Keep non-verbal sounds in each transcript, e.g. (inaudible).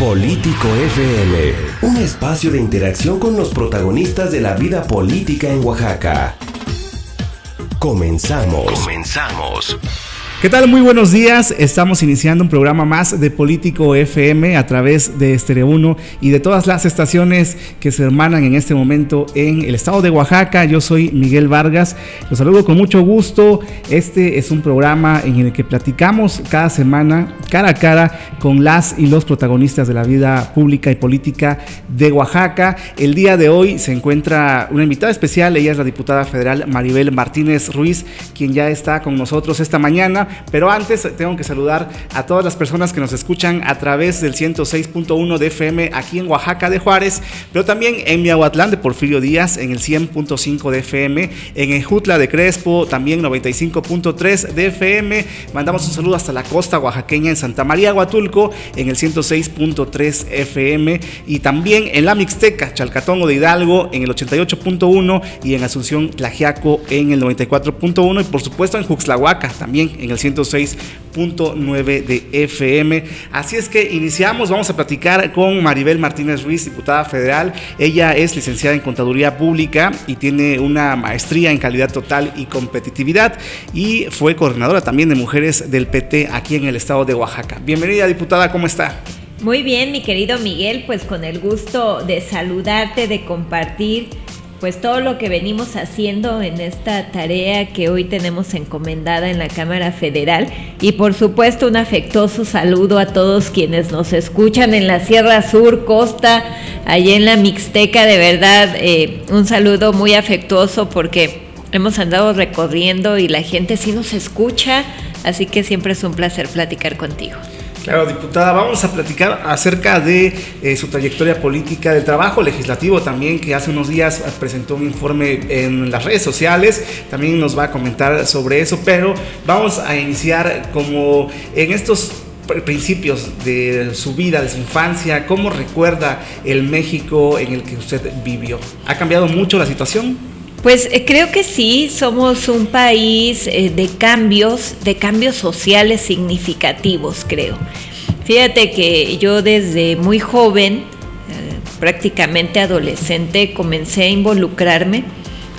Político FM, un espacio de interacción con los protagonistas de la vida política en Oaxaca. Comenzamos. Comenzamos. ¿Qué tal? Muy buenos días. Estamos iniciando un programa más de Político FM a través de Estereo 1 y de todas las estaciones que se hermanan en este momento en el estado de Oaxaca. Yo soy Miguel Vargas. Los saludo con mucho gusto. Este es un programa en el que platicamos cada semana, cara a cara, con las y los protagonistas de la vida pública y política de Oaxaca. El día de hoy se encuentra una invitada especial. Ella es la diputada federal Maribel Martínez Ruiz, quien ya está con nosotros esta mañana. Pero antes tengo que saludar a todas las personas que nos escuchan a través del 106.1 de FM aquí en Oaxaca de Juárez, pero también en Miahuatlán de Porfirio Díaz en el 100.5 de FM, en Ejutla de Crespo también 95.3 de FM. Mandamos un saludo hasta la costa oaxaqueña en Santa María Huatulco en el 106.3 FM y también en la Mixteca, Chalcatongo de Hidalgo en el 88.1 y en Asunción Tlajiaco en el 94.1 y por supuesto en Juxlahuaca también en el 106.9 de FM. Así es que iniciamos, vamos a platicar con Maribel Martínez Ruiz, diputada federal. Ella es licenciada en Contaduría Pública y tiene una maestría en calidad total y competitividad y fue coordinadora también de mujeres del PT aquí en el estado de Oaxaca. Bienvenida, diputada, ¿cómo está? Muy bien, mi querido Miguel, pues con el gusto de saludarte, de compartir pues todo lo que venimos haciendo en esta tarea que hoy tenemos encomendada en la Cámara Federal. Y por supuesto un afectuoso saludo a todos quienes nos escuchan en la Sierra Sur, Costa, allá en la Mixteca, de verdad eh, un saludo muy afectuoso porque hemos andado recorriendo y la gente sí nos escucha, así que siempre es un placer platicar contigo. Claro, diputada, vamos a platicar acerca de eh, su trayectoria política, del trabajo legislativo también, que hace unos días presentó un informe en las redes sociales, también nos va a comentar sobre eso, pero vamos a iniciar como en estos principios de su vida, de su infancia, cómo recuerda el México en el que usted vivió. ¿Ha cambiado mucho la situación? Pues eh, creo que sí, somos un país eh, de cambios, de cambios sociales significativos, creo. Fíjate que yo desde muy joven, eh, prácticamente adolescente, comencé a involucrarme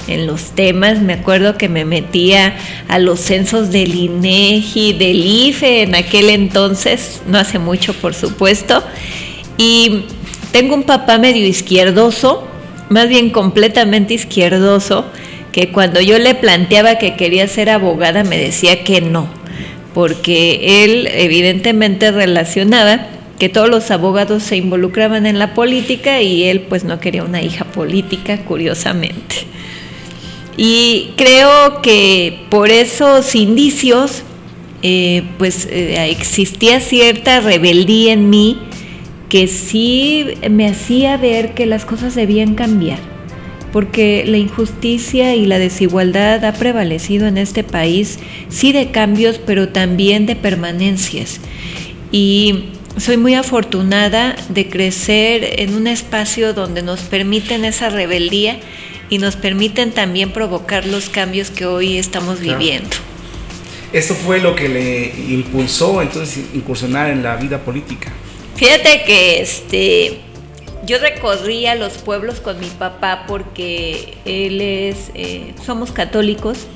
en los temas. Me acuerdo que me metía a los censos del INEGI, del IFE en aquel entonces, no hace mucho por supuesto. Y tengo un papá medio izquierdoso, más bien completamente izquierdoso, que cuando yo le planteaba que quería ser abogada me decía que no, porque él evidentemente relacionaba que todos los abogados se involucraban en la política y él pues no quería una hija política, curiosamente. Y creo que por esos indicios eh, pues eh, existía cierta rebeldía en mí que sí me hacía ver que las cosas debían cambiar, porque la injusticia y la desigualdad ha prevalecido en este país, sí de cambios, pero también de permanencias. Y soy muy afortunada de crecer en un espacio donde nos permiten esa rebeldía y nos permiten también provocar los cambios que hoy estamos viviendo. Eso fue lo que le impulsó entonces incursionar en la vida política. Fíjate que este yo recorría los pueblos con mi papá porque él es, eh, somos católicos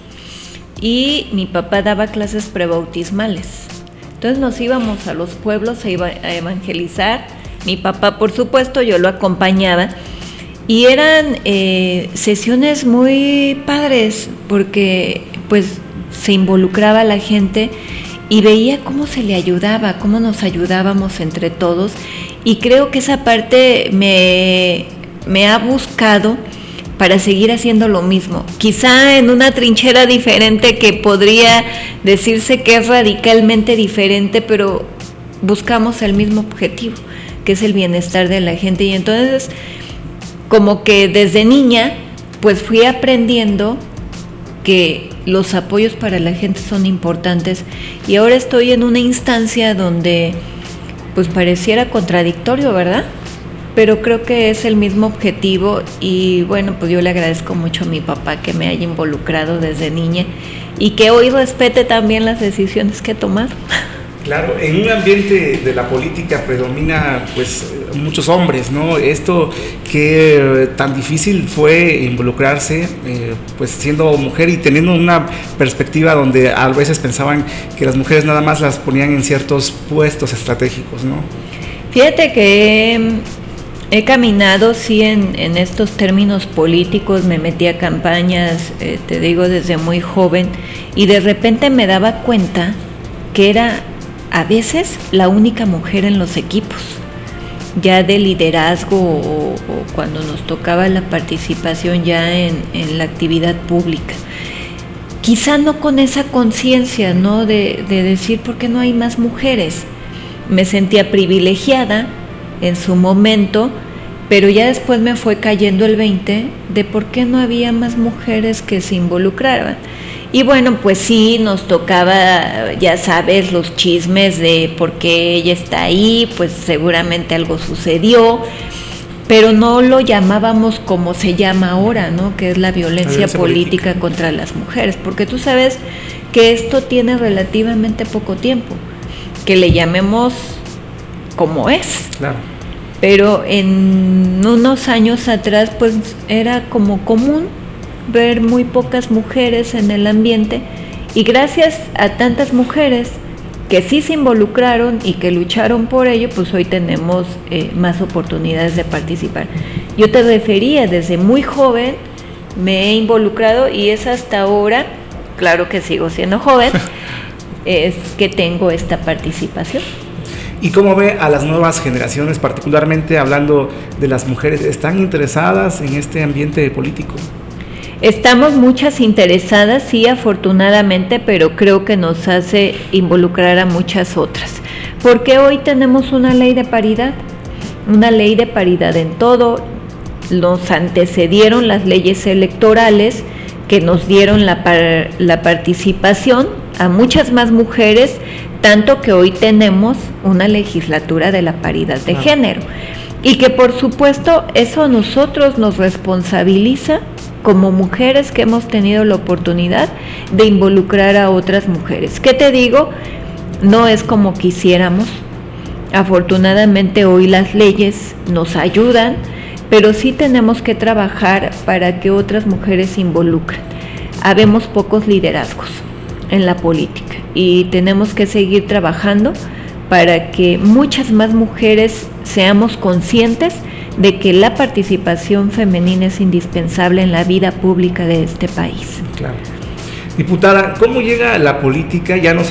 y mi papá daba clases prebautismales. Entonces nos íbamos a los pueblos a, evangelizar. Mi papá, por supuesto, yo lo acompañaba. Y eran eh, sesiones muy padres porque pues se involucraba la gente y veía cómo se le ayudaba, cómo nos ayudábamos entre todos y creo que esa parte me, me ha buscado para seguir haciendo lo mismo. Quizá en una trinchera diferente que podría decirse que es radicalmente diferente, pero buscamos el mismo objetivo, que es el bienestar de la gente. Y entonces, como que desde niña, pues fui aprendiendo que los apoyos para la gente son importantes y ahora estoy en una instancia donde pues pareciera contradictorio, ¿verdad? Pero creo que es el mismo objetivo y bueno, pues yo le agradezco mucho a mi papá que me haya involucrado desde niña y que hoy respete también las decisiones que he tomado. (laughs) Claro, en un ambiente de la política predomina pues muchos hombres, ¿no? Esto que tan difícil fue involucrarse, eh, pues siendo mujer y teniendo una perspectiva donde a veces pensaban que las mujeres nada más las ponían en ciertos puestos estratégicos, ¿no? Fíjate que he caminado, sí, en, estos términos políticos, me metí a campañas, eh, te digo, desde muy joven, y de repente me daba cuenta que era a veces la única mujer en los equipos, ya de liderazgo o, cuando nos tocaba la participación ya en, la actividad pública. Quizá no con esa conciencia, ¿no? De, de decir, ¿por qué no hay más mujeres? Me sentía privilegiada en su momento, pero ya después me fue cayendo el 20 de por qué no había más mujeres que se involucraban. Y bueno, pues sí, nos tocaba, ya sabes, los chismes de por qué ella está ahí, pues seguramente algo sucedió, pero no lo llamábamos como se llama ahora, ¿no? Que es la violencia, política, contra las mujeres, porque tú sabes que esto tiene relativamente poco tiempo, que le llamemos como es. Claro. Pero en unos años atrás, pues era como común ver muy pocas mujeres en el ambiente y gracias a tantas mujeres que sí se involucraron y que lucharon por ello, pues hoy tenemos eh, más oportunidades de participar. Yo te refería, desde muy joven me he involucrado y es hasta ahora, claro que sigo siendo joven, (laughs) es que tengo esta participación. ¿Y cómo ve a las nuevas generaciones, particularmente hablando de las mujeres? ¿Están interesadas en este ambiente político? Estamos muchas interesadas, sí, afortunadamente, pero creo que nos hace involucrar a muchas otras. Porque hoy tenemos una ley de paridad, una ley de paridad en todo. Nos antecedieron las leyes electorales que nos dieron la, la participación a muchas más mujeres, tanto que hoy tenemos una legislatura de la paridad de género. Y que por supuesto eso a nosotros nos responsabiliza como mujeres que hemos tenido la oportunidad de involucrar a otras mujeres. ¿Qué te digo? No es como quisiéramos. Afortunadamente hoy las leyes nos ayudan, pero sí tenemos que trabajar para que otras mujeres se involucren. Habemos pocos liderazgos en la política y tenemos que seguir trabajando para que muchas más mujeres seamos conscientes de que la participación femenina es indispensable en la vida pública de este país. Claro. Diputada, ¿cómo llega la política? Ya nos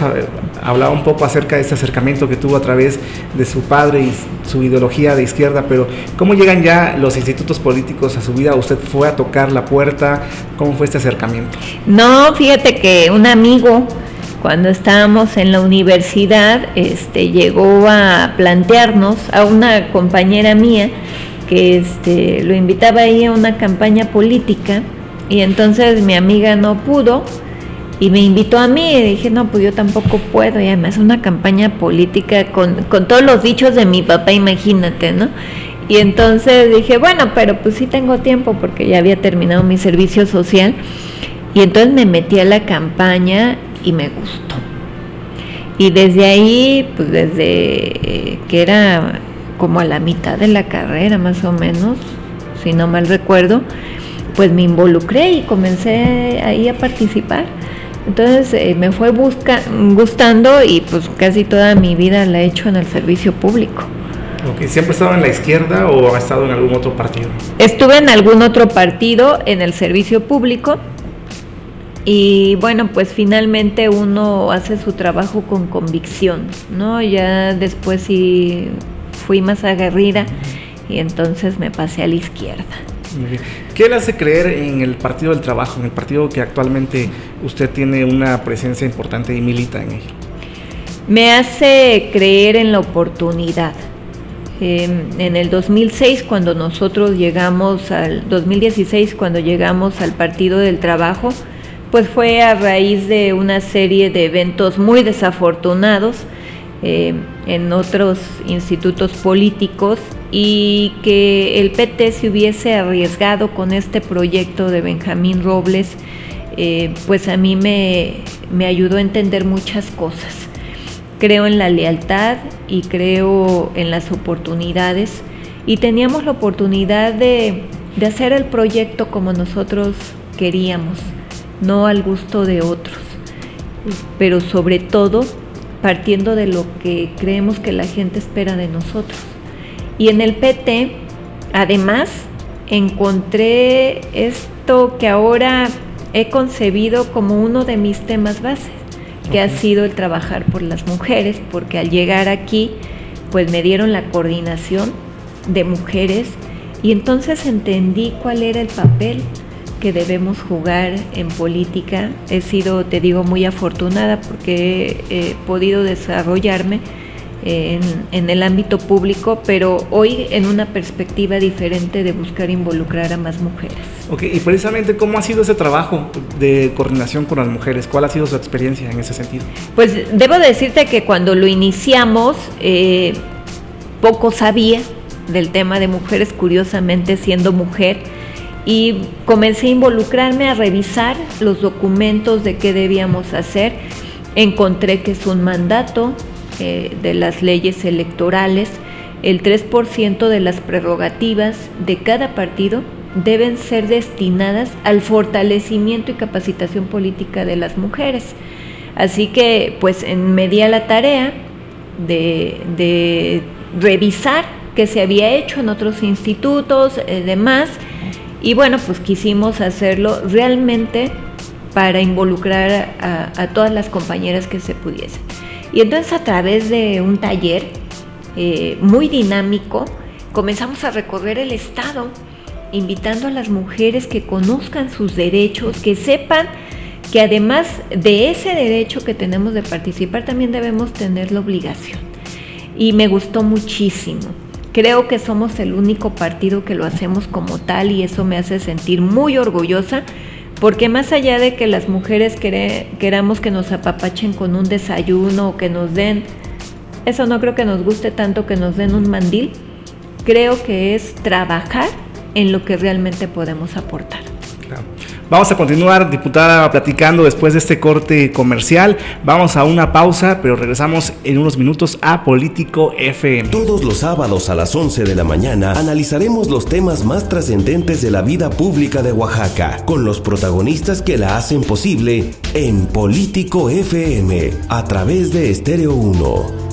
hablaba un poco acerca de este acercamiento que tuvo a través de su padre y su ideología de izquierda, pero ¿cómo llegan ya los institutos políticos a su vida? ¿Usted fue a tocar la puerta? ¿Cómo fue este acercamiento? No, fíjate que un amigo, cuando estábamos en la universidad, este, llegó a plantearnos a una compañera mía, que este, lo invitaba ahí a una campaña política y entonces mi amiga no pudo y me invitó a mí y dije, no, pues yo tampoco puedo y además una campaña política con, con todos los dichos de mi papá, imagínate, ¿no? Y entonces dije, bueno, pero pues sí tengo tiempo porque ya había terminado mi servicio social y entonces me metí a la campaña y me gustó. Y desde ahí, pues desde que era como a la mitad de la carrera más o menos, si no mal recuerdo, pues me involucré y comencé ahí a participar. Entonces eh, me fue busca, gustando y pues casi toda mi vida la he hecho en el servicio público. ¿Siempre ha estado en la izquierda o ha estado en algún otro partido? Estuve en algún otro partido en el servicio público y bueno, pues finalmente uno hace su trabajo con convicción, ¿no? Ya después sí fui más aguerrida y entonces me pasé a la izquierda. ¿Qué le hace creer en el Partido del Trabajo, en el partido que actualmente usted tiene una presencia importante y milita en él? Me hace creer en la oportunidad. en el 2006, cuando nosotros llegamos al 2016, cuando llegamos al Partido del Trabajo, pues fue a raíz de una serie de eventos muy desafortunados eh, en otros institutos políticos y que el PT se hubiese arriesgado con este proyecto de Benjamín Robles, eh, pues a mí me, ayudó a entender muchas cosas. creo en la lealtad y creo en las oportunidades y teníamos la oportunidad de, de hacer el proyecto como nosotros queríamos, no al gusto de otros, pero sobre todo partiendo de lo que creemos que la gente espera de nosotros. Y en el PT, además, encontré esto que ahora he concebido como uno de mis temas bases, que ha sido el trabajar por las mujeres, porque al llegar aquí, pues me dieron la coordinación de mujeres y entonces entendí cuál era el papel que debemos jugar en política. He sido, te digo, muy afortunada porque he, podido desarrollarme en, en, el ámbito público, pero hoy en una perspectiva diferente de buscar involucrar a más mujeres. Ok, y precisamente cómo ha sido ese trabajo de coordinación con las mujeres, cuál ha sido su experiencia en ese sentido. Pues debo decirte que cuando lo iniciamos, eh, poco sabía del tema de mujeres, curiosamente siendo mujer, y comencé a involucrarme a revisar los documentos de qué debíamos hacer. Encontré que es un mandato eh, de las leyes electorales, el 3% de las prerrogativas de cada partido deben ser destinadas al fortalecimiento y capacitación política de las mujeres. Así que pues me di a la tarea de, de revisar qué se había hecho en otros institutos, eh, demás, y bueno, pues quisimos hacerlo realmente para involucrar a, todas las compañeras que se pudiesen. Y entonces a través de un taller eh, muy dinámico, comenzamos a recorrer el Estado, invitando a las mujeres que conozcan sus derechos, que sepan que además de ese derecho que tenemos de participar, también debemos tener la obligación. Y me gustó muchísimo. Creo que somos el único partido que lo hacemos como tal y eso me hace sentir muy orgullosa porque más allá de que las mujeres queramos que nos apapachen con un desayuno o que nos den, eso no creo que nos guste tanto que nos den un mandil, creo que es trabajar en lo que realmente podemos aportar. Claro. Vamos a continuar, diputada, platicando después de este corte comercial. Vamos a una pausa, pero regresamos en unos minutos a Político FM. Todos los sábados a las 11 de la mañana analizaremos los temas más trascendentes de la vida pública de Oaxaca, con los protagonistas que la hacen posible en Político FM, a través de Estéreo 1.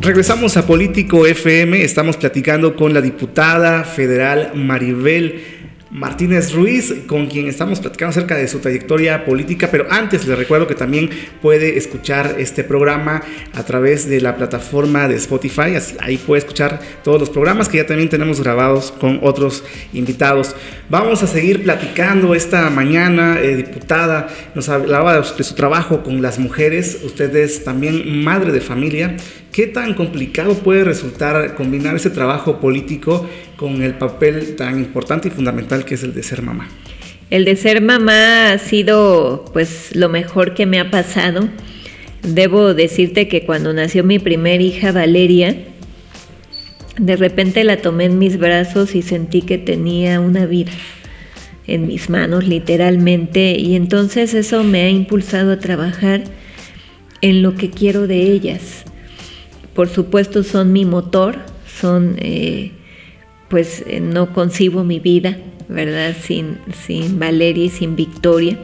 Regresamos a Político FM, estamos platicando con la diputada federal Maribel Martínez Ruiz, con quien estamos platicando acerca de su trayectoria política, pero antes les recuerdo que también puede escuchar este programa a través de la plataforma de Spotify, ahí puede escuchar todos los programas que ya también tenemos grabados con otros invitados. Vamos a seguir platicando esta mañana, eh, diputada, nos hablaba de su trabajo con las mujeres, usted es también madre de familia, ¿Qué tan complicado puede resultar combinar ese trabajo político con el papel tan importante y fundamental que es el de ser mamá? El de ser mamá ha sido pues lo mejor que me ha pasado. Debo decirte que cuando nació mi primer hija Valeria, de repente la tomé en mis brazos y sentí que tenía una vida en mis manos literalmente y entonces eso me ha impulsado a trabajar en lo que quiero de ellas por supuesto son mi motor, son, eh, pues eh, no concibo mi vida, ¿verdad? Sin, sin Valeria y sin Victoria,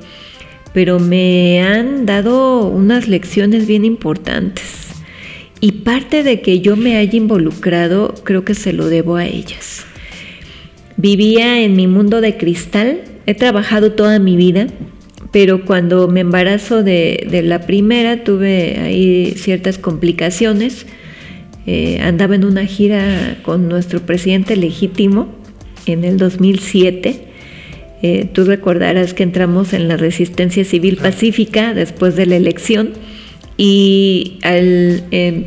pero me han dado unas lecciones bien importantes. Y parte de que yo me haya involucrado, creo que se lo debo a ellas. Vivía en mi mundo de cristal, he trabajado toda mi vida, pero cuando me embarazo de, de la primera tuve ahí ciertas complicaciones eh, andaba en una gira con nuestro presidente legítimo en el 2007. Eh, tú recordarás que entramos en la resistencia civil pacífica después de la elección y al,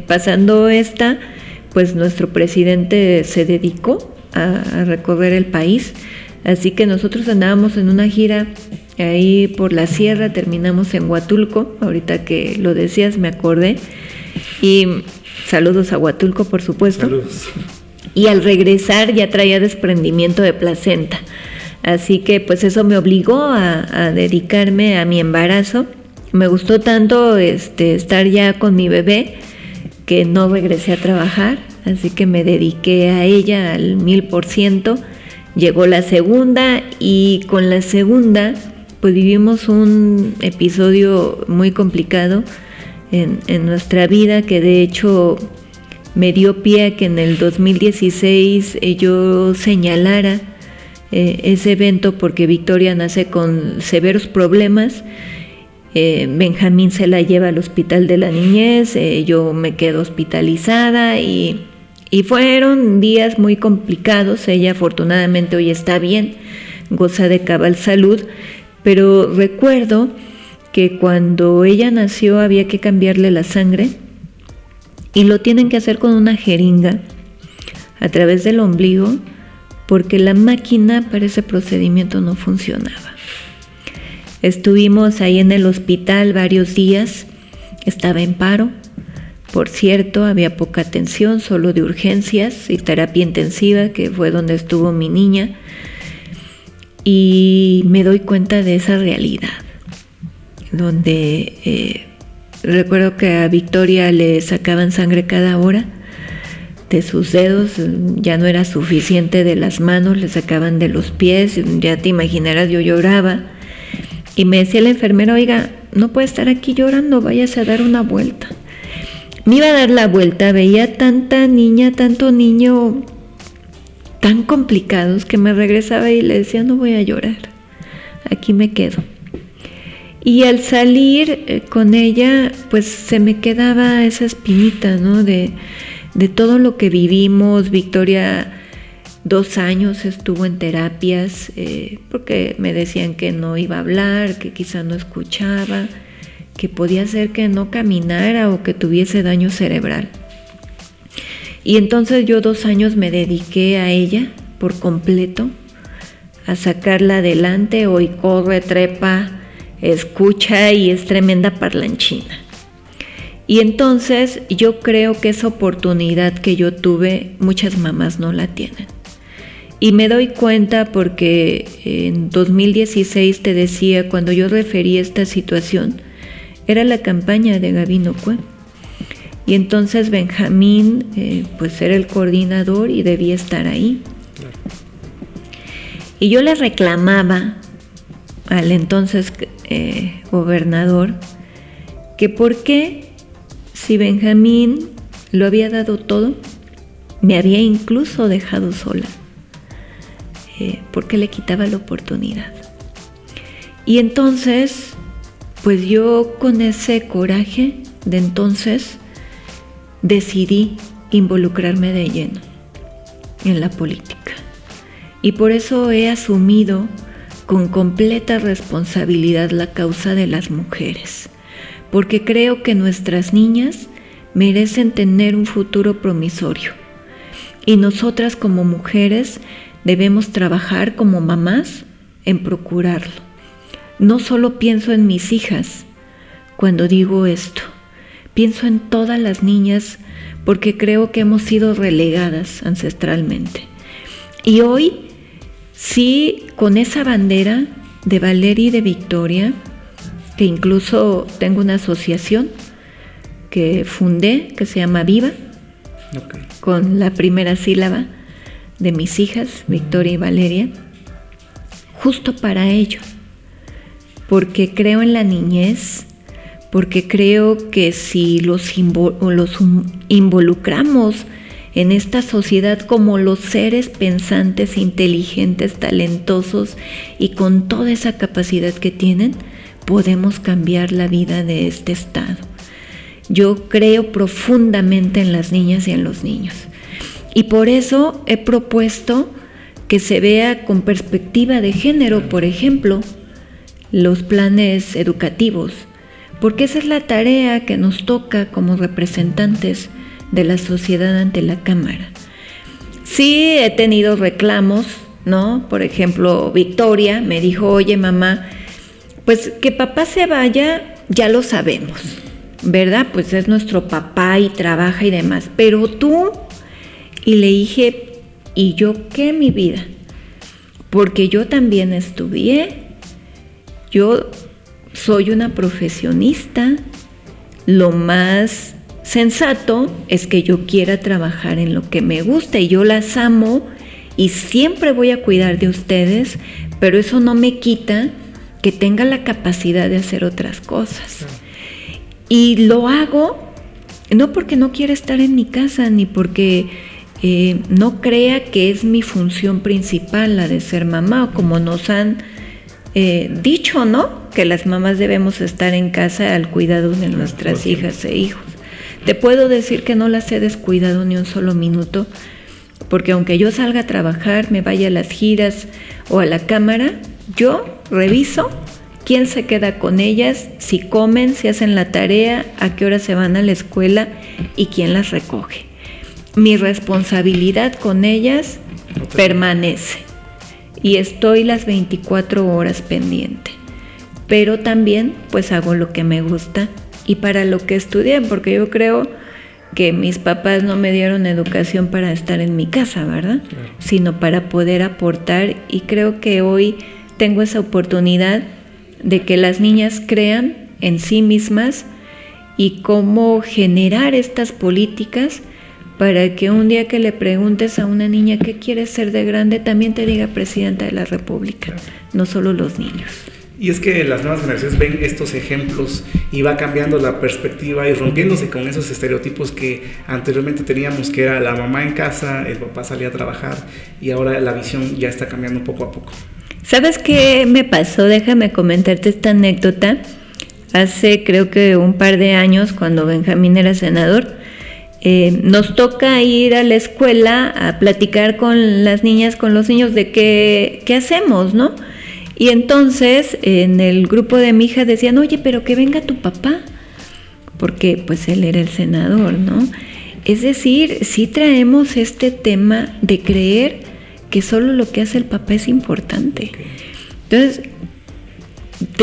pasando esta, pues nuestro presidente se dedicó a, recorrer el país. Así que nosotros andábamos en una gira ahí por la sierra, terminamos en Huatulco, ahorita que lo decías me acordé, y Saludos a Huatulco, por supuesto. Saludos. Y al regresar ya traía desprendimiento de placenta. Así que pues eso me obligó a, dedicarme a mi embarazo. Me gustó tanto este, estar ya con mi bebé que no regresé a trabajar, así que me dediqué a ella al mil por ciento. Llegó la segunda y con la segunda pues vivimos un episodio muy complicado en, nuestra vida que de hecho me dio pie a que en el 2016 eh, yo señalara eh, ese evento porque Victoria nace con severos problemas. Eh, Benjamín se la lleva al hospital de la niñez, yo me quedo hospitalizada y, y fueron días muy complicados. Ella afortunadamente hoy está bien, goza de cabal salud, pero recuerdo que cuando ella nació había que cambiarle la sangre y lo tienen que hacer con una jeringa a través del ombligo porque la máquina para ese procedimiento no funcionaba. Estuvimos ahí en el hospital varios días, estaba en paro, por cierto, había poca atención, solo de urgencias y terapia intensiva, que fue donde estuvo mi niña, y me doy cuenta de esa realidad, donde eh, Recuerdo que a Victoria le sacaban sangre cada hora de sus dedos, ya no era suficiente de las manos, le sacaban de los pies, ya te imaginarás, yo lloraba. Y me decía la enfermera, oiga, no puede estar aquí llorando, váyase a dar una vuelta. Me iba a dar la vuelta, veía tanta niña, tanto niño tan complicados que me regresaba y le decía, no voy a llorar, aquí me quedo. Y al salir eh, con ella, pues se me quedaba esa espinita, ¿no? De, todo lo que vivimos. Victoria dos años estuvo en terapias eh, porque me decían que no iba a hablar, que quizá no escuchaba, que podía ser que no caminara o que tuviese daño cerebral. Y entonces yo dos años me dediqué a ella por completo, a sacarla adelante, hoy corre, trepa, escucha y es tremenda parlanchina. Y entonces yo creo que esa oportunidad que yo tuve, muchas mamás no la tienen. Y me doy cuenta porque en 2016 te decía, cuando yo referí esta situación, era la campaña de Gabino Cue. Y entonces Benjamín, eh, pues era el coordinador y debía estar ahí. Y yo le reclamaba al entonces eh, gobernador que por qué si Benjamín lo había dado todo, me había incluso dejado sola, eh, porque le quitaba la oportunidad. Y entonces, pues yo con ese coraje de entonces decidí involucrarme de lleno en la política. Y por eso he asumido con completa responsabilidad la causa de las mujeres, porque creo que nuestras niñas merecen tener un futuro promisorio. Y nosotras como mujeres debemos trabajar como mamás en procurarlo. No solo pienso en mis hijas cuando digo esto, pienso en todas las niñas porque creo que hemos sido relegadas ancestralmente. Y hoy Sí, con esa bandera de Valeria y de Victoria, que incluso tengo una asociación que fundé, que se llama Viva, con la primera sílaba de mis hijas, Victoria y Valeria, justo para ello, porque creo en la niñez, porque creo que si los, los involucramos en esta sociedad como los seres pensantes, inteligentes, talentosos y con toda esa capacidad que tienen, podemos cambiar la vida de este Estado. Yo creo profundamente en las niñas y en los niños. Y por eso he propuesto que se vea con perspectiva de género, por ejemplo, los planes educativos, porque esa es la tarea que nos toca como representantes de la sociedad ante la Cámara. Sí he tenido reclamos, ¿no? Por ejemplo, Victoria me dijo, oye mamá, pues que papá se vaya, ya lo sabemos, ¿verdad? Pues es nuestro papá y trabaja y demás, pero tú, y le dije, ¿y yo qué mi vida? Porque yo también estudié, yo soy una profesionista, lo más sensato es que yo quiera trabajar en lo que me gusta y yo las amo y siempre voy a cuidar de ustedes, pero eso no me quita que tenga la capacidad de hacer otras cosas. Y lo hago no porque no quiera estar en mi casa, ni porque eh, no crea que es mi función principal la de ser mamá, o como nos han eh, dicho, ¿no? Que las mamás debemos estar en casa al cuidado de nuestras hijas e hijos. Te puedo decir que no las he descuidado ni un solo minuto, porque aunque yo salga a trabajar, me vaya a las giras o a la cámara, yo reviso quién se queda con ellas, si comen, si hacen la tarea, a qué hora se van a la escuela y quién las recoge. Mi responsabilidad con ellas permanece y estoy las 24 horas pendiente. Pero también pues hago lo que me gusta y para lo que estudié, porque yo creo que mis papás no me dieron educación para estar en mi casa, ¿verdad? Sino para poder aportar y creo que hoy tengo esa oportunidad de que las niñas crean en sí mismas y cómo generar estas políticas para que un día que le preguntes a una niña qué quiere ser de grande, también te diga presidenta de la República, no solo los niños. Y es que las nuevas generaciones ven estos ejemplos y va cambiando la perspectiva y rompiéndose con esos estereotipos que anteriormente teníamos, que era la mamá en casa, el papá salía a trabajar y ahora la visión ya está cambiando poco a poco. ¿Sabes qué me pasó? Déjame comentarte esta anécdota. Hace creo que un par de años, cuando Benjamín era senador, eh, nos toca ir a la escuela a platicar con las niñas, con los niños de qué, qué hacemos, ¿no? Y entonces en el grupo de mi hija decían, oye, pero que venga tu papá, porque pues él era el senador, ¿no? Es decir, sí traemos este tema de creer que solo lo que hace el papá es importante. Entonces,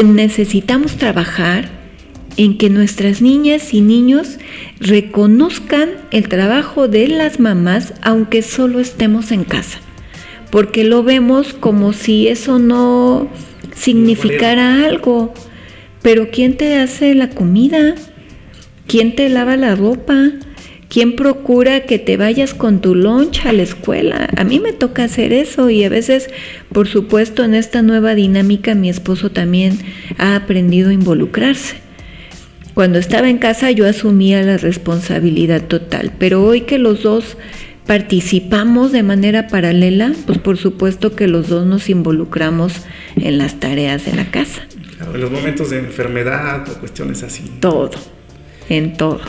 necesitamos trabajar en que nuestras niñas y niños reconozcan el trabajo de las mamás aunque solo estemos en casa, porque lo vemos como si eso no significara algo. Pero ¿quién te hace la comida? ¿Quién te lava la ropa? ¿Quién procura que te vayas con tu loncha a la escuela? A mí me toca hacer eso y a veces, por supuesto, en esta nueva dinámica mi esposo también ha aprendido a involucrarse. Cuando estaba en casa yo asumía la responsabilidad total, pero hoy que los dos participamos de manera paralela, pues por supuesto que los dos nos involucramos en las tareas de la casa. en los momentos de enfermedad o cuestiones así. Todo, en todo.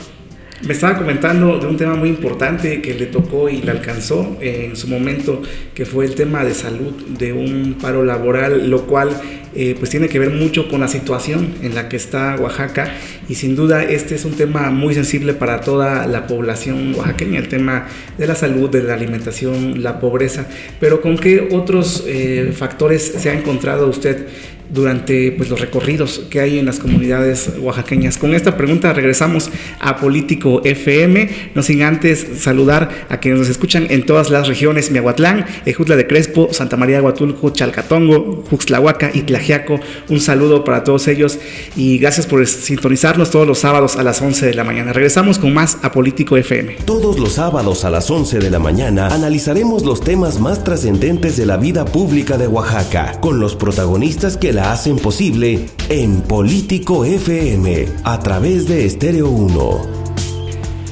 Me estaba comentando de un tema muy importante que le tocó y le alcanzó en su momento, que fue el tema de salud, de un paro laboral, lo cual eh, pues tiene que ver mucho con la situación en la que está Oaxaca. Y sin duda este es un tema muy sensible para toda la población oaxaqueña, el tema de la salud, de la alimentación, la pobreza, pero con qué otros eh, factores se ha encontrado usted durante pues, los recorridos que hay en las comunidades oaxaqueñas. Con esta pregunta regresamos a Político FM, no sin antes saludar a quienes nos escuchan en todas las regiones, Miahuatlán, Ejutla de Crespo, Santa María de Huatulco, Chalcatongo, Juxtlahuaca y Tlajiaco. Un saludo para todos ellos y gracias por sintonizarnos todos los sábados a las 11 de la mañana. Regresamos con más a Político FM. Todos los sábados a las 11 de la mañana analizaremos los temas más trascendentes de la vida pública de Oaxaca con los protagonistas que la hacen posible en Político FM a través de Estéreo 1.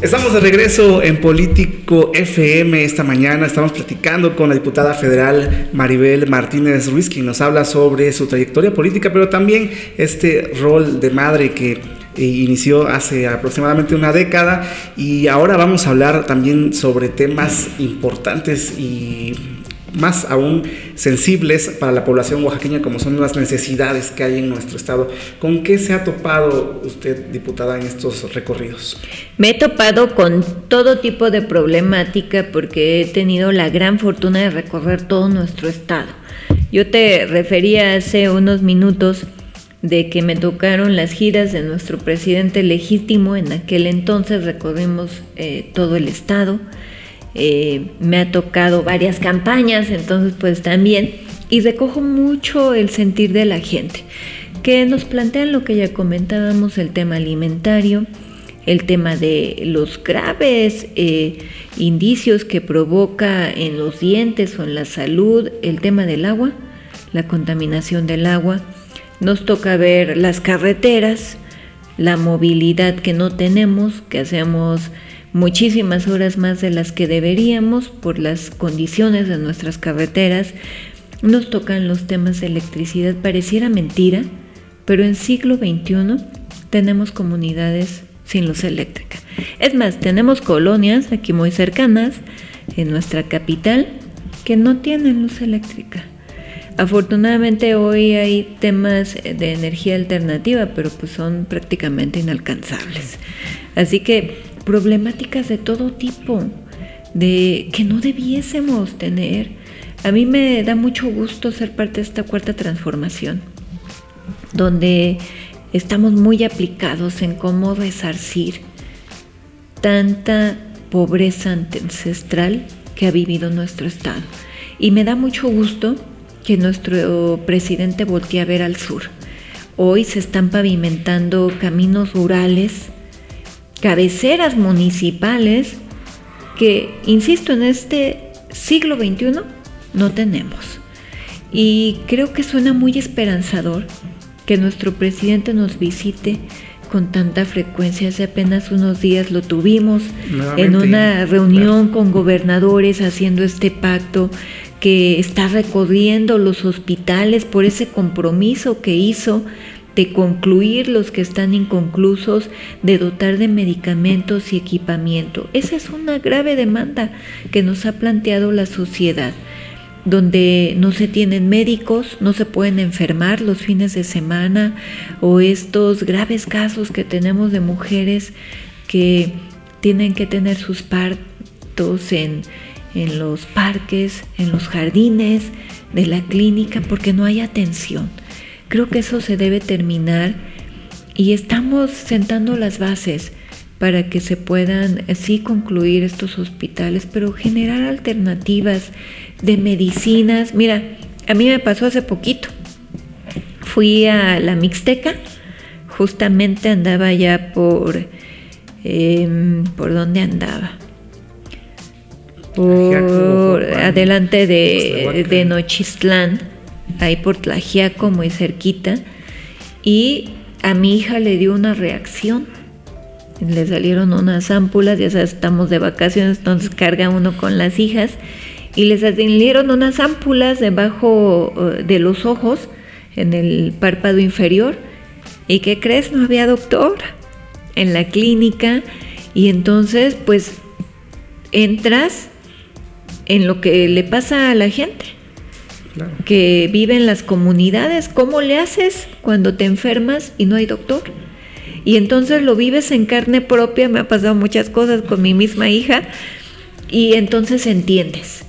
Estamos de regreso en Político FM esta mañana. Estamos platicando con la diputada federal Maribel Martínez Ruiz, quien nos habla sobre su trayectoria política, pero también este rol de madre que eh, inició hace aproximadamente una década y ahora vamos a hablar también sobre temas importantes y más aún sensibles para la población oaxaqueña como son las necesidades que hay en nuestro estado. ¿Con qué se ha topado usted, diputada, en estos recorridos? Me he topado con todo tipo de problemática porque he tenido la gran fortuna de recorrer todo nuestro estado. Yo te refería hace unos minutos de que me tocaron las giras de nuestro presidente legítimo, en aquel entonces recorrimos eh, todo el estado eh, me ha tocado varias campañas, entonces pues también, y recojo mucho el sentir de la gente, que nos plantean lo que ya comentábamos, el tema alimentario, el tema de los graves eh, indicios que provoca en los dientes o en la salud, el tema del agua, la contaminación del agua. Nos toca ver las carreteras, la movilidad que no tenemos, que hacemos muchísimas horas más de las que deberíamos por las condiciones de nuestras carreteras. Nos tocan los temas de electricidad, pareciera mentira, pero en siglo XXI tenemos comunidades sin luz eléctrica. Es más, tenemos colonias aquí muy cercanas, en nuestra capital, que no tienen luz eléctrica. Afortunadamente hoy hay temas de energía alternativa, pero pues son prácticamente inalcanzables. Así que problemáticas de todo tipo, de que no debiésemos tener. A mí me da mucho gusto ser parte de esta cuarta transformación, donde estamos muy aplicados en cómo resarcir tanta pobreza ancestral que ha vivido nuestro Estado. Y me da mucho gusto que nuestro presidente voltee a ver al sur. Hoy se están pavimentando caminos rurales, cabeceras municipales que, insisto, en este siglo XXI no tenemos. Y creo que suena muy esperanzador que nuestro presidente nos visite con tanta frecuencia. Hace apenas unos días lo tuvimos en una reunión con gobernadores haciendo este pacto que está recorriendo los hospitales por ese compromiso que hizo de concluir los que están inconclusos, de dotar de medicamentos y equipamiento. Esa es una grave demanda que nos ha planteado la sociedad donde no se tienen médicos, no se pueden enfermar los fines de semana o estos graves casos que tenemos de mujeres que tienen que tener sus partos en, en los parques, en los jardines de la clínica porque no hay atención. Creo que eso se debe terminar y estamos sentando las bases para que se puedan sí concluir estos hospitales, pero generar alternativas de medicinas. Mira, a mí me pasó hace poquito. Fui a la Mixteca, justamente andaba ya por... Em, ¿Por dónde andaba? Por adelante de, de Nochistlán, ahí por Tlajiaco, muy cerquita. Y a mi hija le dio una reacción. Le salieron unas ámpulas, ya sabes, estamos de vacaciones, entonces carga uno con las hijas y les atendieron unas ámpulas debajo eh, de los ojos, en el párpado inferior. ¿Y qué crees? No había doctor en la clínica y entonces pues entras en lo que le pasa a la gente. Que vive en las comunidades. ¿Cómo le haces cuando te enfermas y no hay doctor? Y entonces lo vives en carne propia, me ha pasado muchas cosas con mi misma hija, y entonces entiendes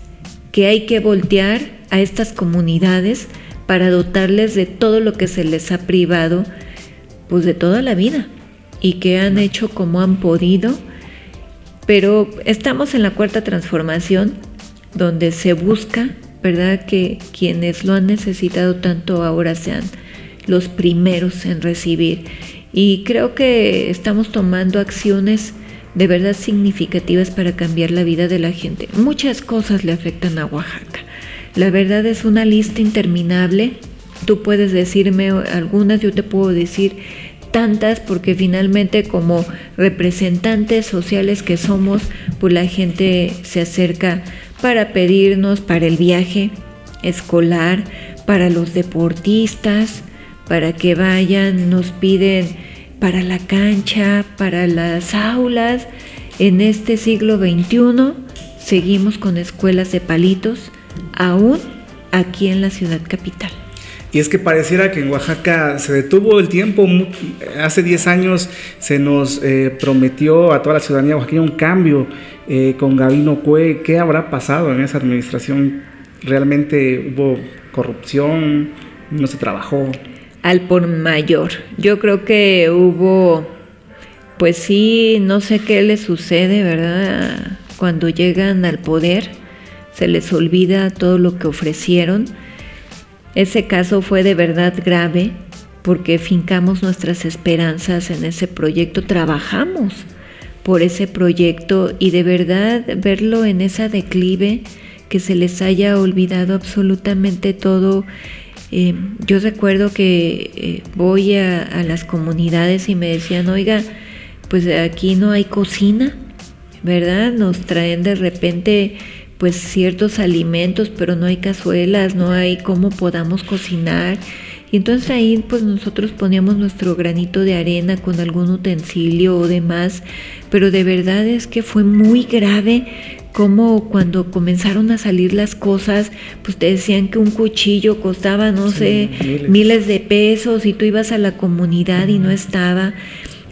que hay que voltear a estas comunidades para dotarles de todo lo que se les ha privado, pues de toda la vida, y que han hecho como han podido. Pero estamos en la cuarta transformación, donde se busca, ¿verdad?, que quienes lo han necesitado tanto ahora sean los primeros en recibir. Y creo que estamos tomando acciones de verdad significativas para cambiar la vida de la gente. Muchas cosas le afectan a Oaxaca. La verdad es una lista interminable. Tú puedes decirme algunas, yo te puedo decir tantas porque finalmente como representantes sociales que somos, pues la gente se acerca para pedirnos para el viaje escolar, para los deportistas, para que vayan, nos piden para la cancha, para las aulas. En este siglo XXI seguimos con escuelas de palitos, aún aquí en la ciudad capital. Y es que pareciera que en Oaxaca se detuvo el tiempo. Hace 10 años se nos eh, prometió a toda la ciudadanía oaxaqueña un cambio eh, con Gabino Cue. ¿Qué habrá pasado en esa administración? ¿Realmente hubo corrupción? ¿No se trabajó? al por mayor. Yo creo que hubo, pues sí, no sé qué les sucede, ¿verdad? Cuando llegan al poder, se les olvida todo lo que ofrecieron. Ese caso fue de verdad grave porque fincamos nuestras esperanzas en ese proyecto, trabajamos por ese proyecto y de verdad verlo en esa declive, que se les haya olvidado absolutamente todo. Eh, yo recuerdo que eh, voy a, a, las comunidades y me decían, oiga, pues aquí no hay cocina, ¿verdad? Nos traen de repente pues ciertos alimentos, pero no hay cazuelas, no hay cómo podamos cocinar. Y entonces ahí pues nosotros poníamos nuestro granito de arena con algún utensilio o demás, pero de verdad es que fue muy grave como cuando comenzaron a salir las cosas, pues te decían que un cuchillo costaba, no sé, miles. de pesos y tú ibas a la comunidad y no estaba.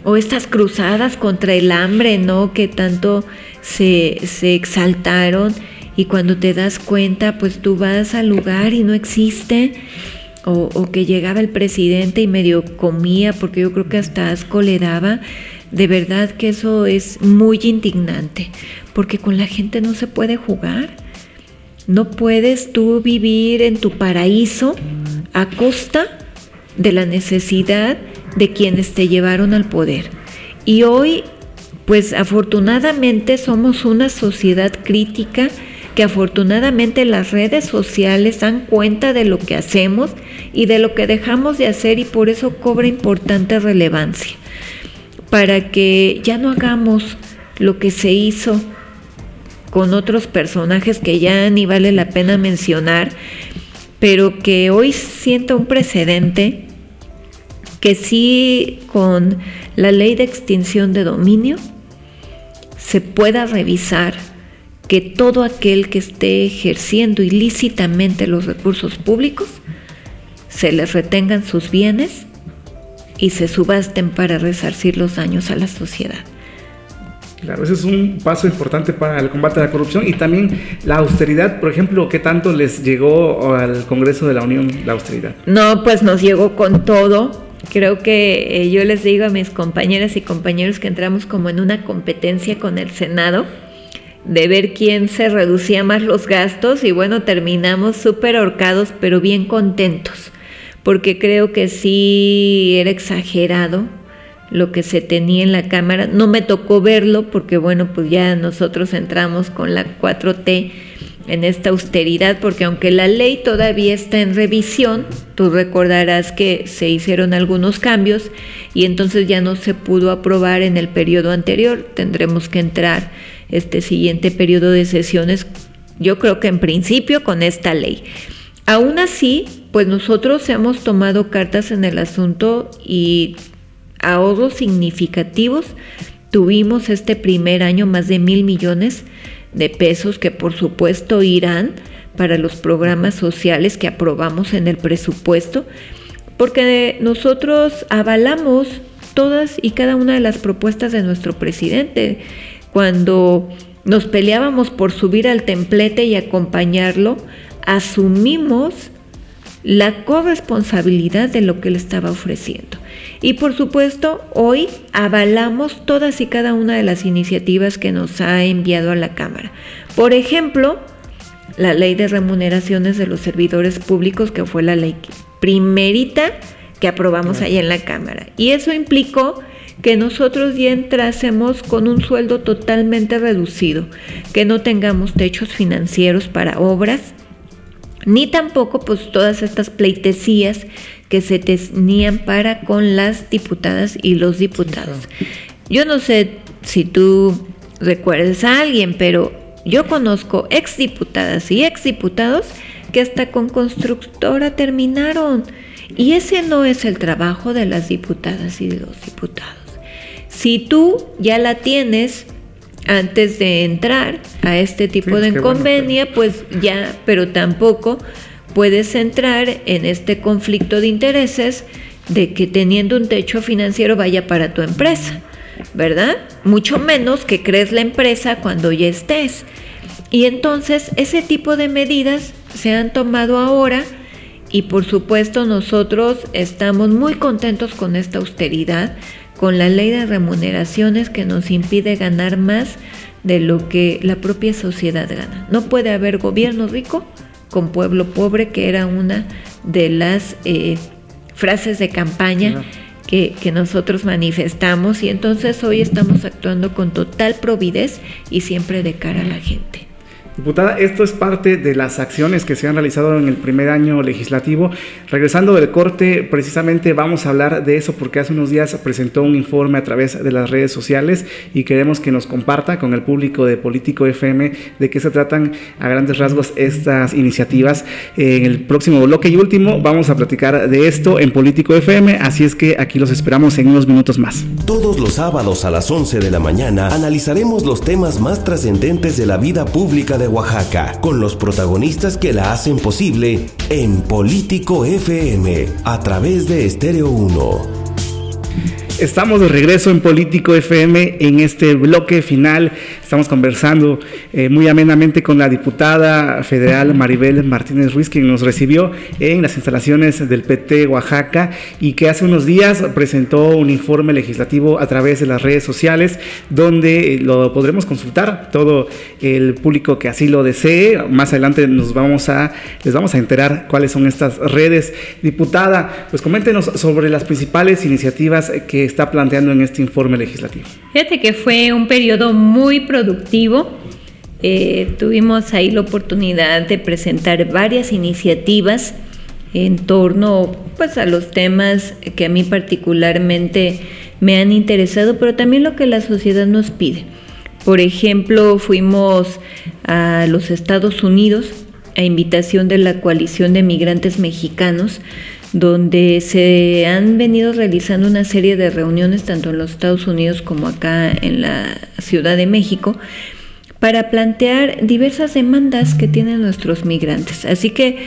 O estas cruzadas contra el hambre, ¿no? Que tanto se, se exaltaron y cuando te das cuenta, pues tú vas al lugar y no existe o, que llegaba el presidente y medio comía, porque yo creo que hasta asco le daba, de verdad que eso es muy indignante, porque con la gente no se puede jugar. No puedes tú vivir en tu paraíso a costa de la necesidad de quienes te llevaron al poder. Y hoy, pues afortunadamente somos una sociedad crítica que afortunadamente las redes sociales dan cuenta de lo que hacemos y de lo que dejamos de hacer y por eso cobra importante relevancia, para que ya no hagamos lo que se hizo con otros personajes que ya ni vale la pena mencionar, pero que hoy sienta un precedente que sí con la ley de extinción de dominio se pueda revisar que todo aquel que esté ejerciendo ilícitamente los recursos públicos se les retengan sus bienes y se subasten para resarcir los daños a la sociedad. Claro, ese es un paso importante para el combate a la corrupción y también la austeridad, por ejemplo, ¿qué tanto les llegó al Congreso de la Unión la austeridad? No, pues nos llegó con todo. Creo que eh, yo les digo a mis compañeras y compañeros que entramos como en una competencia con el Senado de ver quién se reducía más los gastos y bueno, terminamos súper ahorcados pero bien contentos, porque creo que sí era exagerado lo que se tenía en la Cámara. No me tocó verlo porque bueno, pues ya nosotros entramos con la 4T en esta austeridad, porque aunque la ley todavía está en revisión, tú recordarás que se hicieron algunos cambios y entonces ya no se pudo aprobar en el periodo anterior, tendremos que entrar este siguiente periodo de sesiones, yo creo que en principio con esta ley. Aún así, pues nosotros hemos tomado cartas en el asunto y ahorros significativos. Tuvimos este primer año más de mil millones de pesos que por supuesto irán para los programas sociales que aprobamos en el presupuesto, porque nosotros avalamos todas y cada una de las propuestas de nuestro presidente. Cuando nos peleábamos por subir al templete y acompañarlo, asumimos la corresponsabilidad de lo que él estaba ofreciendo. Y por supuesto, hoy avalamos todas y cada una de las iniciativas que nos ha enviado a la Cámara. Por ejemplo, la ley de remuneraciones de los servidores públicos, que fue la ley primerita que aprobamos ahí en la Cámara. Y eso implicó que nosotros ya entrásemos con un sueldo totalmente reducido, que no tengamos techos financieros para obras, ni tampoco pues todas estas pleitesías que se tenían para con las diputadas y los diputados. Yo no sé si tú recuerdes a alguien, pero yo conozco exdiputadas y exdiputados que hasta con constructora terminaron. Y ese no es el trabajo de las diputadas y de los diputados. Si tú ya la tienes antes de entrar a este tipo de convenio, pues ya, pero tampoco puedes entrar en este conflicto de intereses de que teniendo un techo financiero vaya para tu empresa, ¿verdad? Mucho menos que crees la empresa cuando ya estés. Y entonces ese tipo de medidas se han tomado ahora y por supuesto nosotros estamos muy contentos con esta austeridad con la ley de remuneraciones que nos impide ganar más de lo que la propia sociedad gana. No puede haber gobierno rico con pueblo pobre, que era una de las eh, frases de campaña. Que, que, nosotros manifestamos y entonces hoy estamos actuando con total providez y siempre de cara a la gente. Diputada, esto es parte de las acciones que se han realizado en el primer año legislativo. Regresando del corte, precisamente vamos a hablar de eso porque hace unos días presentó un informe a través de las redes sociales y queremos que nos comparta con el público de Político FM de qué se tratan a grandes rasgos estas iniciativas. En el próximo bloque y último vamos a platicar de esto en Político FM, así es que aquí los esperamos en unos minutos más. Todos los sábados a las 11 de la mañana analizaremos los temas más trascendentes de la vida pública de Oaxaca, con los protagonistas que la hacen posible en Político FM, a través de Estéreo 1. Estamos de regreso en Político FM en este bloque final. Estamos conversando eh, muy amenamente con la diputada federal Maribel Martínez Ruiz, quien nos recibió en las instalaciones del PT Oaxaca y que hace unos días presentó un informe legislativo a través de las redes sociales donde lo podremos consultar todo el público que así lo desee. Más adelante nos vamos a, les vamos a enterar cuáles son estas redes. Diputada, pues coméntenos sobre las principales iniciativas que está planteando en este informe legislativo? Fíjate que fue un periodo muy productivo. Eh, tuvimos ahí la oportunidad de presentar varias iniciativas en torno pues, a los temas que a mí particularmente me han interesado, pero también lo que la sociedad nos pide. Por ejemplo, fuimos a los Estados Unidos a invitación de la coalición de migrantes mexicanos donde se han venido realizando una serie de reuniones tanto en los Estados Unidos como acá en la Ciudad de México para plantear diversas demandas que tienen nuestros migrantes. Así que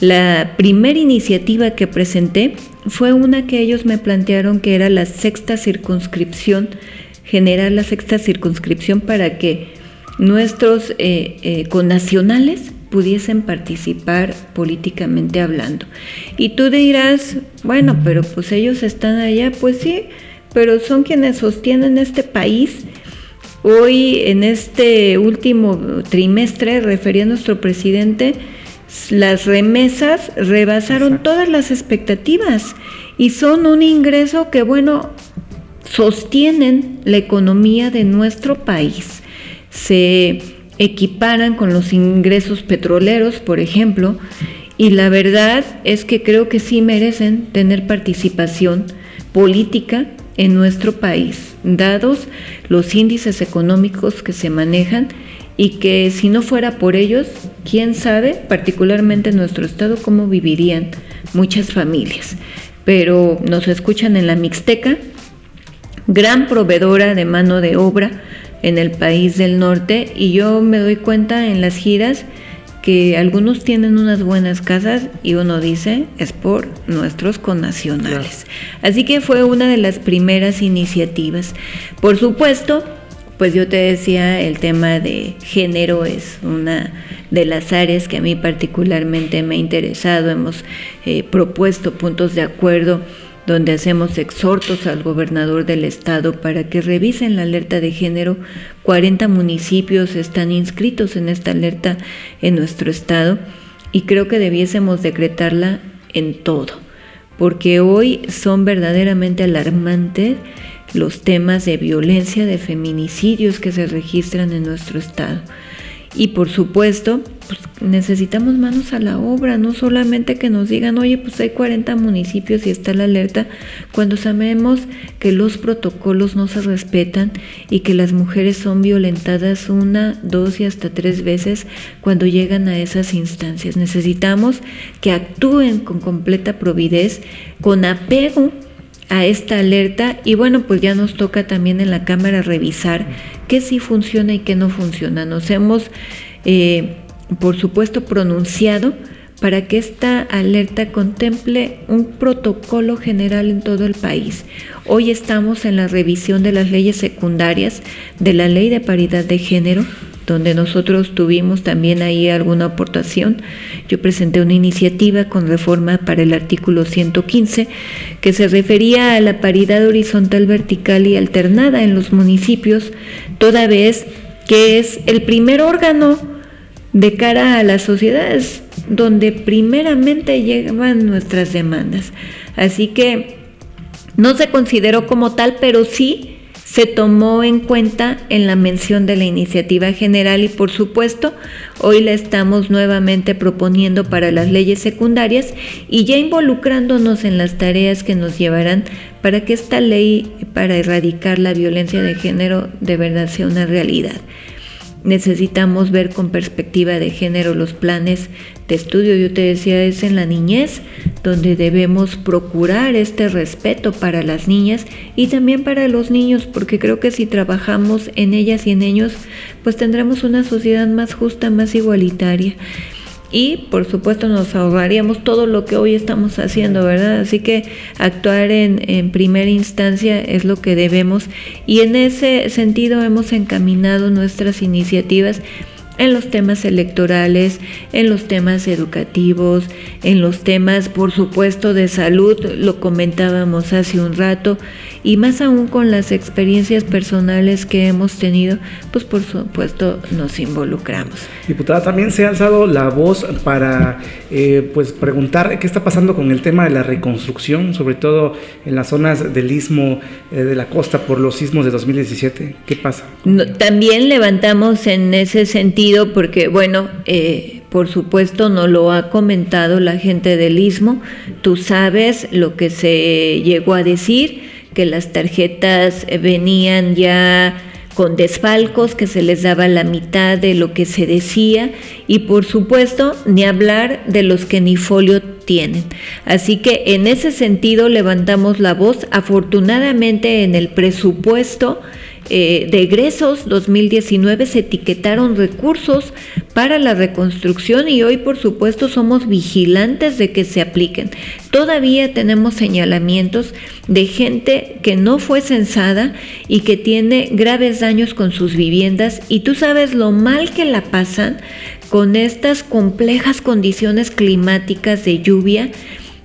la primera iniciativa que presenté fue una que ellos me plantearon que era la sexta circunscripción, generar la sexta circunscripción para que nuestros eh, eh, connacionales pudiesen participar políticamente hablando. Y tú dirás, bueno, pero pues ellos están allá, pues sí, pero son quienes sostienen este país. Hoy, en este último trimestre, refería a nuestro presidente, las remesas rebasaron todas las expectativas y son un ingreso que, bueno, sostienen la economía de nuestro país. Se equiparan con los ingresos petroleros, por ejemplo, y la verdad es que creo que sí merecen tener participación política en nuestro país, dados los índices económicos que se manejan y que si no fuera por ellos, quién sabe, particularmente en nuestro estado, cómo vivirían muchas familias. Pero nos escuchan en la Mixteca, gran proveedora de mano de obra, en el país del norte y yo me doy cuenta en las giras que algunos tienen unas buenas casas y uno dice es por nuestros connacionales. Así que fue una de las primeras iniciativas. Por supuesto, pues yo te decía, el tema de género es una de las áreas que a mí particularmente me ha interesado. Hemos eh, propuesto puntos de acuerdo donde hacemos exhortos al gobernador del estado para que revisen la alerta de género. 40 municipios están inscritos en esta alerta en nuestro estado y creo que debiésemos decretarla en todo, porque hoy son verdaderamente alarmantes los temas de violencia, de feminicidios que se registran en nuestro estado. Y por supuesto, pues necesitamos manos a la obra, no solamente que nos digan, oye, pues hay 40 municipios y está la alerta, cuando sabemos que los protocolos no se respetan y que las mujeres son violentadas una, dos y hasta tres veces cuando llegan a esas instancias. Necesitamos que actúen con completa providez, con apego a esta alerta y bueno, pues ya nos toca también en la Cámara revisar qué sí funciona y qué no funciona. Nos hemos, eh, por supuesto, pronunciado para que esta alerta contemple un protocolo general en todo el país. Hoy estamos en la revisión de las leyes secundarias de la ley de paridad de género donde nosotros tuvimos también ahí alguna aportación. Yo presenté una iniciativa con reforma para el artículo 115 que se refería a la paridad horizontal, vertical y alternada en los municipios, toda vez que es el primer órgano de cara a las sociedades. donde primeramente llegan nuestras demandas. Así que no se consideró como tal, pero sí se tomó en cuenta en la mención de la iniciativa general y por supuesto hoy la estamos nuevamente proponiendo para las leyes secundarias y ya involucrándonos en las tareas que nos llevarán para que esta ley para erradicar la violencia de género de verdad sea una realidad. Necesitamos ver con perspectiva de género los planes de estudio. Yo te decía, es en la niñez donde debemos procurar este respeto para las niñas y también para los niños, porque creo que si trabajamos en ellas y en ellos, pues tendremos una sociedad más justa, más igualitaria y por supuesto nos ahorraríamos todo lo que hoy estamos haciendo, ¿verdad? Así que actuar en, en, primera instancia es lo que debemos y en ese sentido hemos encaminado nuestras iniciativas en los temas electorales, en los temas educativos, en los temas, por supuesto, de salud, lo comentábamos hace un rato, y más aún con las experiencias personales que hemos tenido, pues por supuesto nos involucramos. Diputada, también se ha alzado la voz para eh, pues preguntar qué está pasando con el tema de la reconstrucción, sobre todo en las zonas del istmo eh, de la costa por los sismos de 2017. ¿Qué pasa? también levantamos en ese sentido porque, bueno, eh, por supuesto no lo ha comentado la gente del istmo, tú sabes lo que se llegó a decir que las tarjetas venían ya con desfalcos, que se les daba la mitad de lo que se decía y por supuesto ni hablar de los que ni folio tienen. Así que en ese sentido levantamos la voz. Afortunadamente en el presupuesto eh, de egresos 2019 se etiquetaron recursos para la reconstrucción y hoy por supuesto somos vigilantes de que se apliquen. Todavía tenemos señalamientos de gente que no fue censada y que tiene graves daños con sus viviendas y tú sabes lo mal que la pasan con estas complejas condiciones climáticas de lluvia,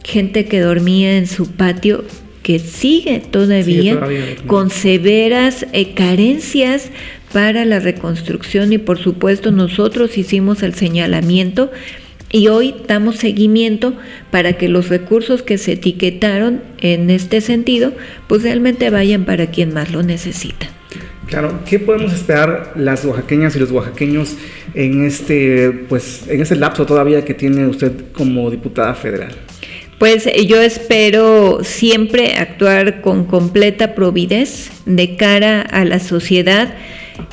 gente que dormía en su patio que sigue todavía, con severas eh, carencias para la reconstrucción y por supuesto nosotros hicimos el señalamiento y hoy damos seguimiento para que los recursos que se etiquetaron en este sentido pues realmente vayan para quien más lo necesita. Claro, ¿qué podemos esperar las oaxaqueñas y los oaxaqueños en este pues en ese lapso todavía que tiene usted como diputada federal? Pues eh, yo espero siempre actuar con completa providez de cara a la sociedad.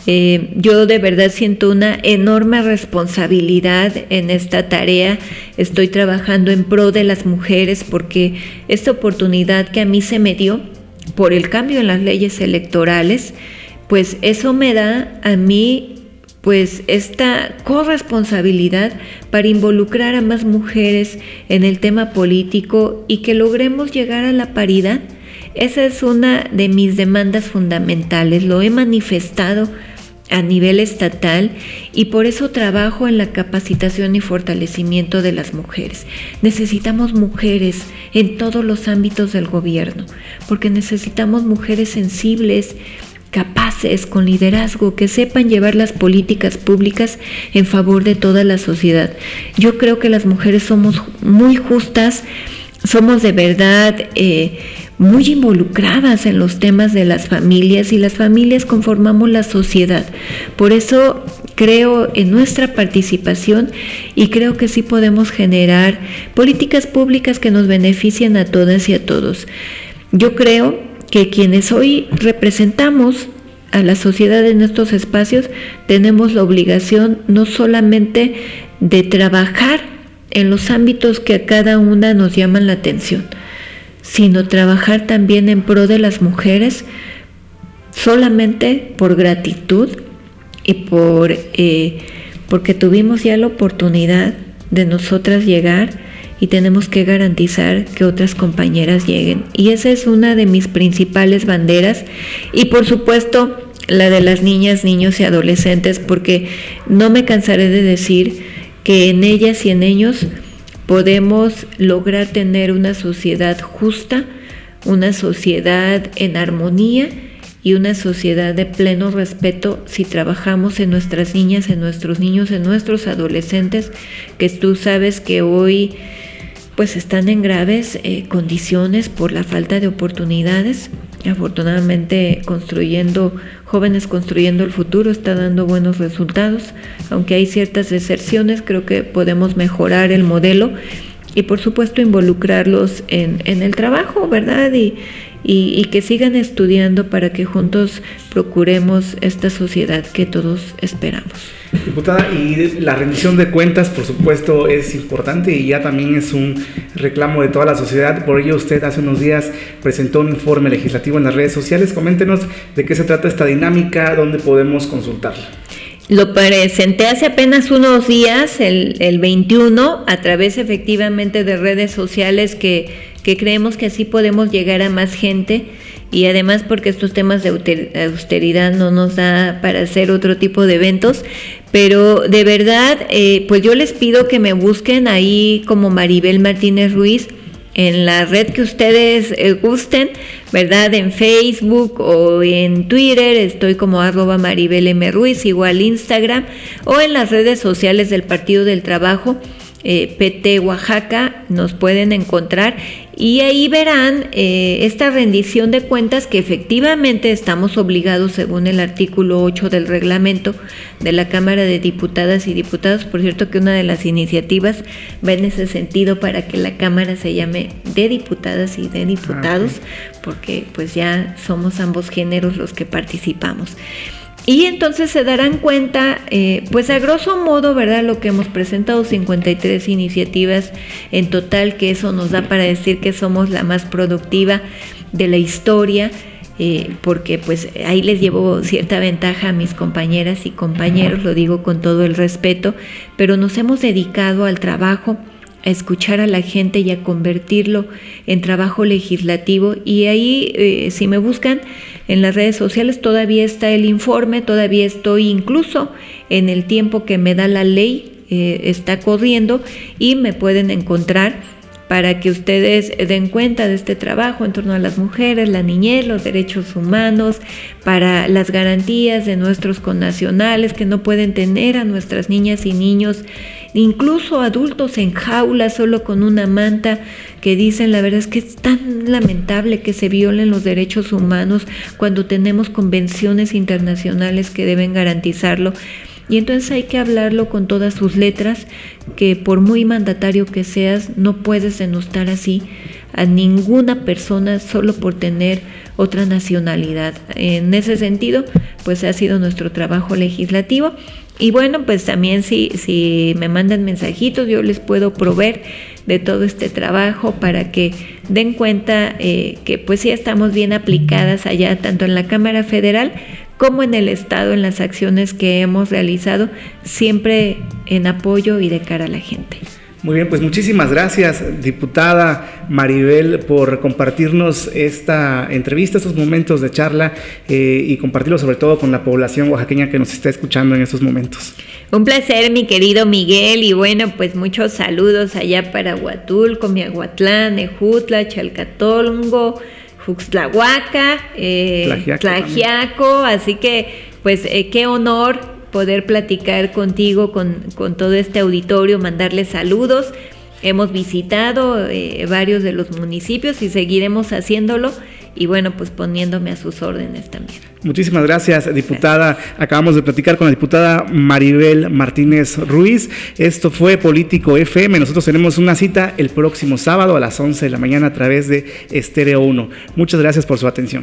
Eh, yo de verdad siento una enorme responsabilidad en esta tarea. Estoy trabajando en pro de las mujeres porque esta oportunidad que a mí se me dio por el cambio en las leyes electorales, pues eso me da a mí pues esta corresponsabilidad para involucrar a más mujeres en el tema político y que logremos llegar a la paridad. Esa es una de mis demandas fundamentales, lo he manifestado a nivel estatal y por eso trabajo en la capacitación y fortalecimiento de las mujeres. Necesitamos mujeres en todos los ámbitos del gobierno, porque necesitamos mujeres sensibles, capaces, con liderazgo, que sepan llevar las políticas públicas en favor de toda la sociedad. Yo creo que las mujeres somos muy justas, somos de verdad eh, muy involucradas en los temas de las familias y las familias conformamos la sociedad. Por eso creo en nuestra participación y creo que sí podemos generar políticas públicas que nos beneficien a todas y a todos. Yo creo que quienes hoy representamos a la sociedad en estos espacios tenemos la obligación no solamente de trabajar en los ámbitos que a cada una nos llaman la atención, sino trabajar también en pro de las mujeres solamente por gratitud y por eh, porque tuvimos ya la oportunidad de nosotras llegar y tenemos que garantizar que otras compañeras lleguen. Y esa es una de mis principales banderas y por supuesto la de las niñas, niños y adolescentes, porque no me cansaré de decir que en ellas y en ellos podemos lograr tener una sociedad justa, una sociedad en armonía y una sociedad de pleno respeto si trabajamos en nuestras niñas, en nuestros niños, en nuestros adolescentes, que tú sabes que hoy pues están en graves eh, condiciones por la falta de oportunidades. Afortunadamente construyendo, jóvenes construyendo el futuro está dando buenos resultados, aunque hay ciertas deserciones, creo que podemos mejorar el modelo y por supuesto involucrarlos en, en el trabajo, ¿verdad? Y, que sigan estudiando para que juntos procuremos esta sociedad que todos esperamos. Diputada, y la rendición de cuentas, por supuesto, es importante y ya también es un reclamo de toda la sociedad. Por ello, usted hace unos días presentó un informe legislativo en las redes sociales. Coméntenos de qué se trata esta dinámica, dónde podemos consultarla. Lo presenté hace apenas unos días, el, el 21, a través efectivamente de redes sociales que que creemos que así podemos llegar a más gente y además porque estos temas de austeridad no nos da para hacer otro tipo de eventos, pero de verdad, eh, pues yo les pido que me busquen ahí como Maribel Martínez Ruiz en la red que ustedes eh, gusten, ¿verdad? En Facebook o en Twitter, estoy como arroba Maribel M. Ruiz, igual Instagram, o en las redes sociales del Partido del Trabajo eh, PT Oaxaca, nos pueden encontrar y ahí verán eh, esta rendición de cuentas que efectivamente estamos obligados según el artículo 8 del reglamento de la Cámara de Diputadas y Diputados. Por cierto que una de las iniciativas va en ese sentido para que la Cámara se llame de diputadas y de diputados, ah, porque pues ya somos ambos géneros los que participamos. Y entonces se darán cuenta, eh, pues a grosso modo, ¿verdad? Lo que hemos presentado, 53 iniciativas en total, que eso nos da para decir que somos la más productiva de la historia, eh, porque pues ahí les llevo cierta ventaja a mis compañeras y compañeros, lo digo con todo el respeto, pero nos hemos dedicado al trabajo a escuchar a la gente y a convertirlo en trabajo legislativo. Y ahí, eh, si me buscan en las redes sociales, todavía está el informe, todavía estoy incluso en el tiempo que me da la ley, eh, está corriendo y me pueden encontrar para que ustedes den cuenta de este trabajo en torno a las mujeres, la niñez, los derechos humanos, para las garantías de nuestros connacionales que no pueden tener a nuestras niñas y niños, incluso adultos en jaulas solo con una manta, que dicen la verdad es que es tan lamentable que se violen los derechos humanos cuando tenemos convenciones internacionales que deben garantizarlo. Y entonces hay que hablarlo con todas sus letras, que por muy mandatario que seas, no puedes denostar así a ninguna persona solo por tener otra nacionalidad. En ese sentido, pues ha sido nuestro trabajo legislativo. Y bueno, pues también si, si me mandan mensajitos, yo les puedo proveer de todo este trabajo para que den cuenta eh, que pues sí estamos bien aplicadas allá, tanto en la Cámara Federal como en el Estado, en las acciones que hemos realizado, siempre en apoyo y de cara a la gente. Muy bien, pues muchísimas gracias, diputada Maribel, por compartirnos esta entrevista, estos momentos de charla eh, y compartirlo sobre todo con la población oaxaqueña que nos está escuchando en estos momentos. Un placer, mi querido Miguel, y bueno, pues muchos saludos allá para Huatulco, Miahuatlán, Ejutla, Chalcatolongo, Juxtlahuaca, eh, Tlajiaco, así que pues eh, qué honor poder platicar contigo, con, con, todo este auditorio, mandarles saludos. Hemos visitado eh, varios de los municipios y seguiremos haciéndolo y bueno, pues poniéndome a sus órdenes también. Muchísimas gracias, diputada. Acabamos de platicar con la diputada Maribel Martínez Ruiz. Esto fue Político FM. Nosotros tenemos una cita el próximo sábado a las 11 de la mañana a través de Estéreo 1. Muchas gracias por su atención.